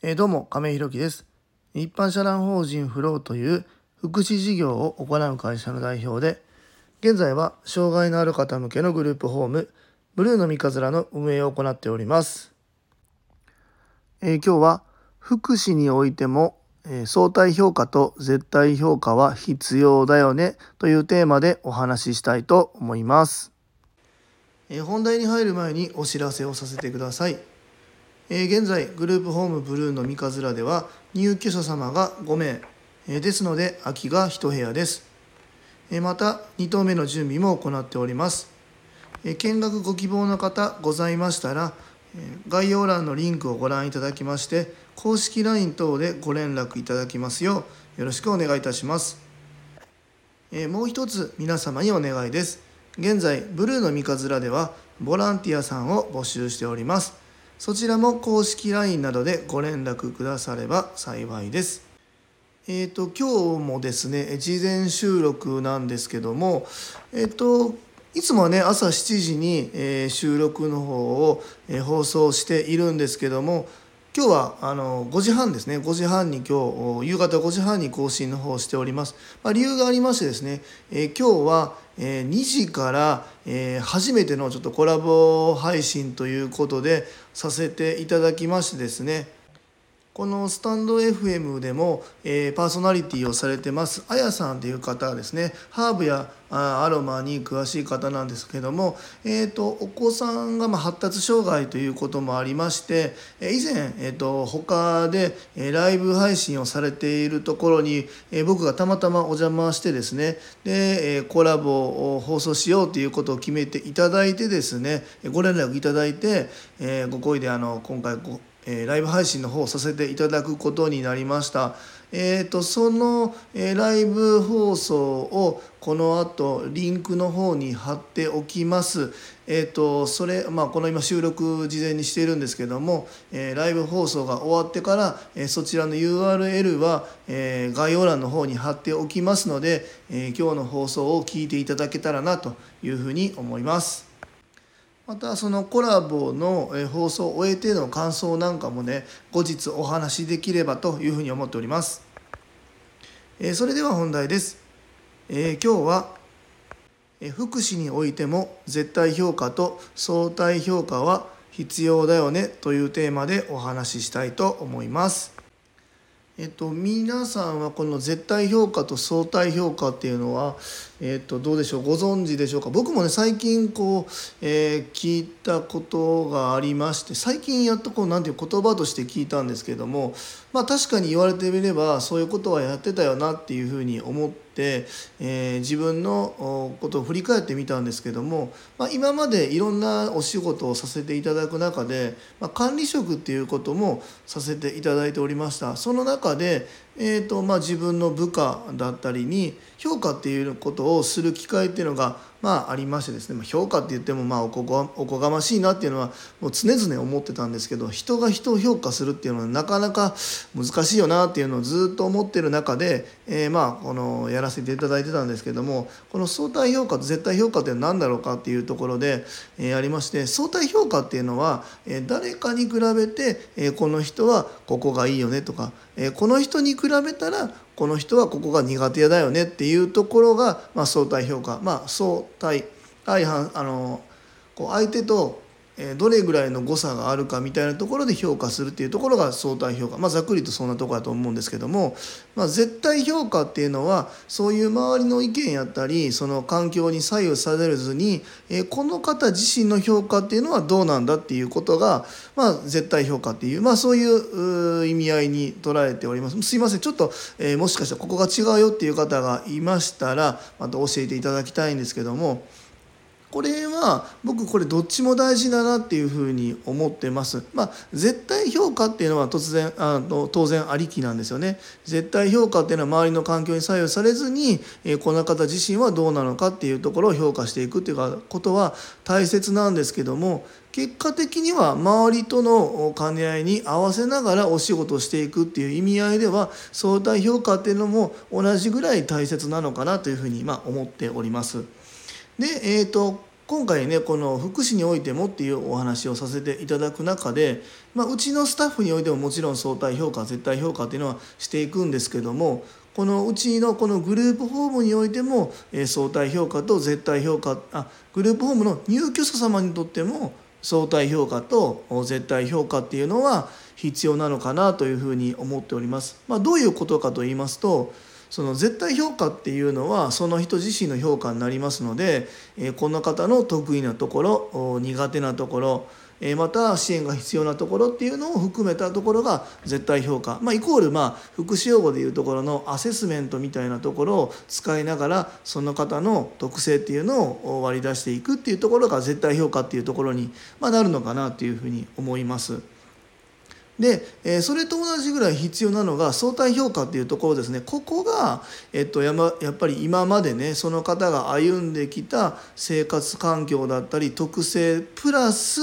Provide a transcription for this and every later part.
えー、どうも亀井弘樹です。一般社団法人フローという福祉事業を行う会社の代表で現在は障害のある方向けのグループホームブルーの三日面の運営を行っております、えー、今日は福祉においても、えー、相対評価と絶対評価は必要だよねというテーマでお話ししたいと思います、え本題に入る前にお知らせをさせてください。え現在グループホームブルーの三日面では入居者様が5名、えですので空きが1部屋です、えまた2棟目の準備も行っております、え見学ご希望の方ございましたらえ概要欄のリンクをご覧いただきまして公式 LINE 等でご連絡いただきますようよろしくお願いいたします、えもう一つ皆様にお願いです。現在ブルーの三日面ではボランティアさんを募集しております。そちらも公式 LINE などでご連絡くだされば幸いです。えっ、ー、と今日もですね事前収録なんですけどもえっ、ー、といつもはね朝7時に、えー、収録の方を、え放送しているんですけども今日はあの5時半ですね。5時半に今日夕方5時半に更新の方をしております、まあ、理由がありましてですね、え、今日は、え、2時から、え、初めてのちょっとコラボ配信ということでさせていただきましてですねこのスタンド FM でも、えー、パーソナリティをされてますあやさんという方ですね。ハーブやアロマに詳しい方なんですけども、えーと、お子さんがま発達障害ということもありまして以前、えーと、他でライブ配信をされているところに僕がたまたまお邪魔してですね。でコラボを放送しようということを決めていただいてですねご連絡いただいてえご好意であの今回ごえライブ配信の方をさせていただくことになりました。えーと、その、えライブ放送をこの後リンクの方に貼っておきます。えーと、それ、まあ、この今収録事前にしているんですけども、えー、ライブ放送が終わってから、えー、そちらの URL は、えー、概要欄の方に貼っておきますので、え今日の放送を聞いていただけたらなというふうに思います。またそのコラボの放送を終えての感想なんかもね後日お話しできればというふうに思っております。えそれでは本題です。え今日は福祉においても絶対評価と相対評価は必要だよねというテーマでお話ししたいと思います。えっと、皆さんはこの絶対評価と相対評価っていうのは、えっと、どうでしょうご存知でしょうか？僕もね最近こう、えー、聞いたことがありまして最近やっとこう何ていう言葉として聞いたんですけどもまあ確かに言われてみればそういうことはやってたよなっていうふうに思って。、えー、自分のことを振り返ってみたんですけども、まあ、今までいろんなお仕事をさせていただく中で、まあ、管理職っていうこともさせていただいておりましたその中で、えーとまあ、自分の部下だったりに評価っていうことををする機会っていうのがまあありましてですね評価って言ってもまあおこおこがましいなっていうのはもう常々思ってたんですけど人が人を評価するっていうのはなかなか難しいよなっていうのをずっと思ってる中で、えー、まあこのやらせていただいてたんですけどもこの相対評価と絶対評価って何だろうかっていうところで、えー、ありまして相対評価っていうのは、えー、誰かに比べて、えー、この人はここがいいよねとか、えー、この人に比べたらこの人はここが苦手だよねっていうところが、まあ、相対評価。まあ相対相反あのこう相手とどれぐらいの誤差があるかみたいなところで評価するっていうところが相対評価。まあざっくりとそんなとこだと思うんですけども、まあ、絶対評価っていうのはそういう周りの意見やったりその環境に左右されずに、えこの方自身の評価っていうのはどうなんだっていうことが、まあ、絶対評価っていう、まあ、そういう意味合いに捉えております。すいません。ちょっと、えもしかしたらここが違うよっていう方がいましたらまた教えていただきたいんですけども。これは僕これどっちも大事だなっていうふうに思ってます。まあ絶対評価っていうのは突然あの当然ありきなんですよね。絶対評価っていうのは周りの環境に左右されずに、えこの方自身はどうなのかっていうところを評価していくっていうことは大切なんですけども結果的には周りとの兼ね合いに合わせながらお仕事をしていくっていう意味合いでは相対評価っていうのも同じぐらい大切なのかなというふうにま思っております。で、えーと、今回ねこの福祉においてもっていうお話をさせていただく中で、まあ、うちのスタッフにおいてももちろん相対評価絶対評価っていうのはしていくんですけどもこのうちのこのグループホームにおいても、え相対評価と絶対評価あグループホームの入居者様にとっても相対評価と絶対評価っていうのは必要なのかなというふうに思っております。まあ、どういうことかと言いますとその絶対評価っていうのはその人自身の評価になりますので、えこの方の得意なところ苦手なところまた支援が必要なところっていうのを含めたところが絶対評価、まあ、イコールまあ福祉用語でいうところのアセスメントみたいなところを使いながらその方の特性っていうのを割り出していくっていうところが絶対評価っていうところになるのかなというふうに思います。で、えそれと同じぐらい必要なのが相対評価っていうところですねここが、えっと、やまやっぱり今までねその方が歩んできた生活環境だったり特性プラス、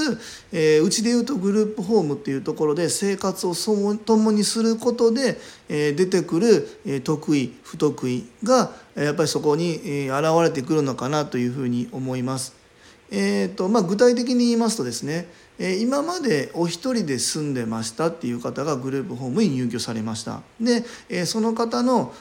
えー、うちでいうとグループホームっていうところで生活を共にすることで、えー、出てくる、え、得意不得意がやっぱりそこに、え、現れてくるのかなというふうに思います。えーとまあ、具体的に言いますとですね今までお一人で住んでましたっていう方がグループホームに入居されました。でその方の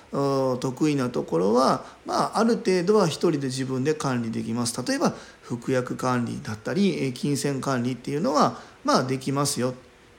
得意なところは、まあ、ある程度は一人で自分で管理できます。例えば服薬管理だったり金銭管理っていうのはまあできますよ。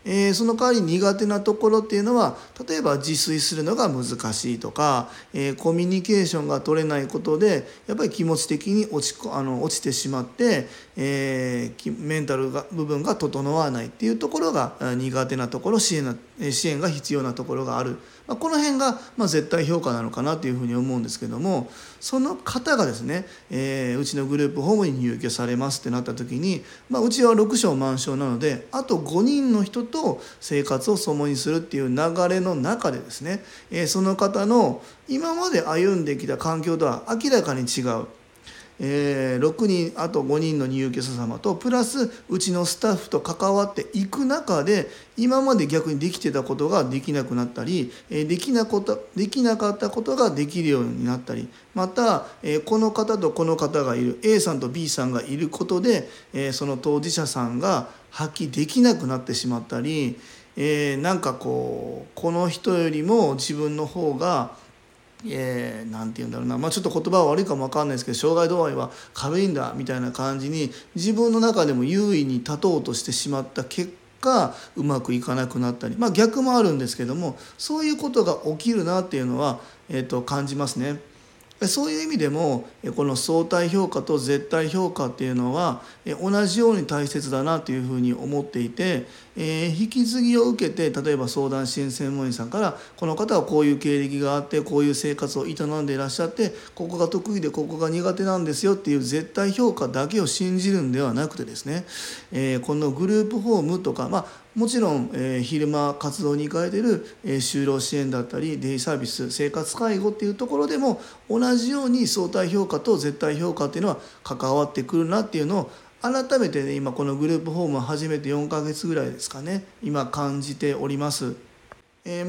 えー、その代わり苦手なところっていうのは例えば自炊するのが難しいとか、えー、コミュニケーションが取れないことでやっぱり気持ち的に落ちあの落ちてしまって、えー、メンタルが部分が整わないっていうところが苦手なところ支援な支援が必要なところがある。まあ、この辺がま絶対評価なのかなというふうに思うんですけどもその方がですね、えー、うちのグループホームに入居されますってなった時に、まあ、うちは6床満床なのであと5人の人と生活を共にするっていう流れの中でですね、えー、その方の今まで歩んできた環境とは明らかに違う。えー、6人あと5人の入居者様とプラスうちのスタッフと関わっていく中で今まで逆にできてたことができなくなったり、えー、できなことできなかったことができるようになったりまた、えー、この方とこの方がいる A さんと B さんがいることで、え、その当事者さんが発揮できなくなってしまったり、え、なんかこうこの人よりも自分の方がえー、て言うんだろうな、まあ、ちょっと言葉は悪いかも分かんないですけど障害度合いは軽いんだみたいな感じに自分の中でも優位に立とうとしてしまった結果うまくいかなくなったり、まあ、逆もあるんですけどもそういうことが起きるなっていうのは、えー、と感じますね。そういう意味でもこの相対評価と絶対評価っていうのは同じように大切だなというふうに思っていてえ引き継ぎを受けて例えば相談支援専門員さんからこの方はこういう経歴があってこういう生活を営んでいらっしゃってここが得意でここが苦手なんですよっていう絶対評価だけを信じるんではなくてですねえこのグループホームとかまあもちろん、えー、昼間活動に行かれてる、えー、就労支援だったりデイサービス生活介護っていうところでも同じように相対評価と絶対評価っていうのは関わってくるなっていうのを改めてね今このグループホームを始めて4ヶ月ぐらいですかね今感じております。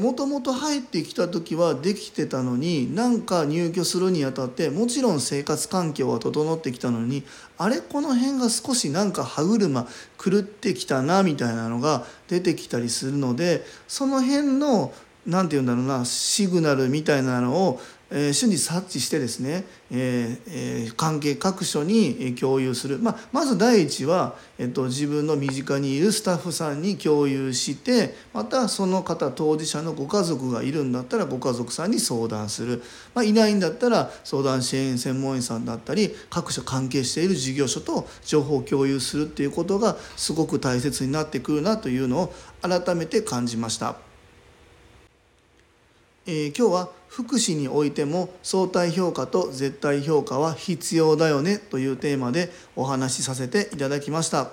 もともと入ってきた時はできてたのになんか入居するにあたってもちろん生活環境は整ってきたのにあれこの辺が少しなんか歯車狂ってきたなみたいなのが出てきたりするのでその辺の何て言うんだろうなシグナルみたいなのをえー、瞬時察知してですね、えーえー、関係各所に共有する、まあ、まず第一は、えっと、自分の身近にいるスタッフさんに共有してまたその方当事者のご家族がいるんだったらご家族さんに相談する、まあ、いないんだったら相談支援専門員さんだったり各所関係している事業所と情報を共有するっていうことがすごく大切になってくるなというのを改めて感じました。えー、今日は福祉においても相対評価と絶対評価は必要だよねというテーマでお話しさせていただきました。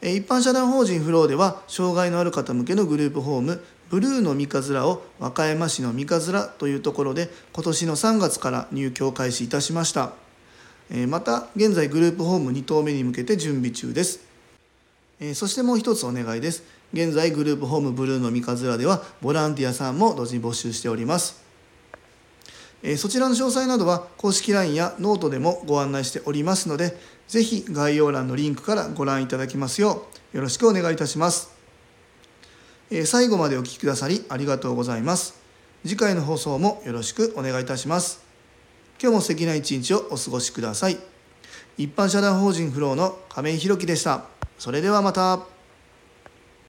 一般社団法人フローでは障害のある方向けのグループホームブルーの三日面を和歌山市の三日面というところで今年の3月から入居を開始いたしました。また現在グループホーム2棟目に向けて準備中です。そしてもう一つお願いです。現在グループホームブルーの三葛ではボランティアさんも同時に募集しておりますえそちらの詳細などは公式 LINE やノートでもご案内しておりますので、ぜひ概要欄のリンクからご覧いただきますようよろしくお願いいたします。え最後までお聴きくださりありがとうございます。次回の放送もよろしくお願いいたします。今日も素敵な一日をお過ごしください。一般社団法人フローの亀井宏樹でした。それではまた。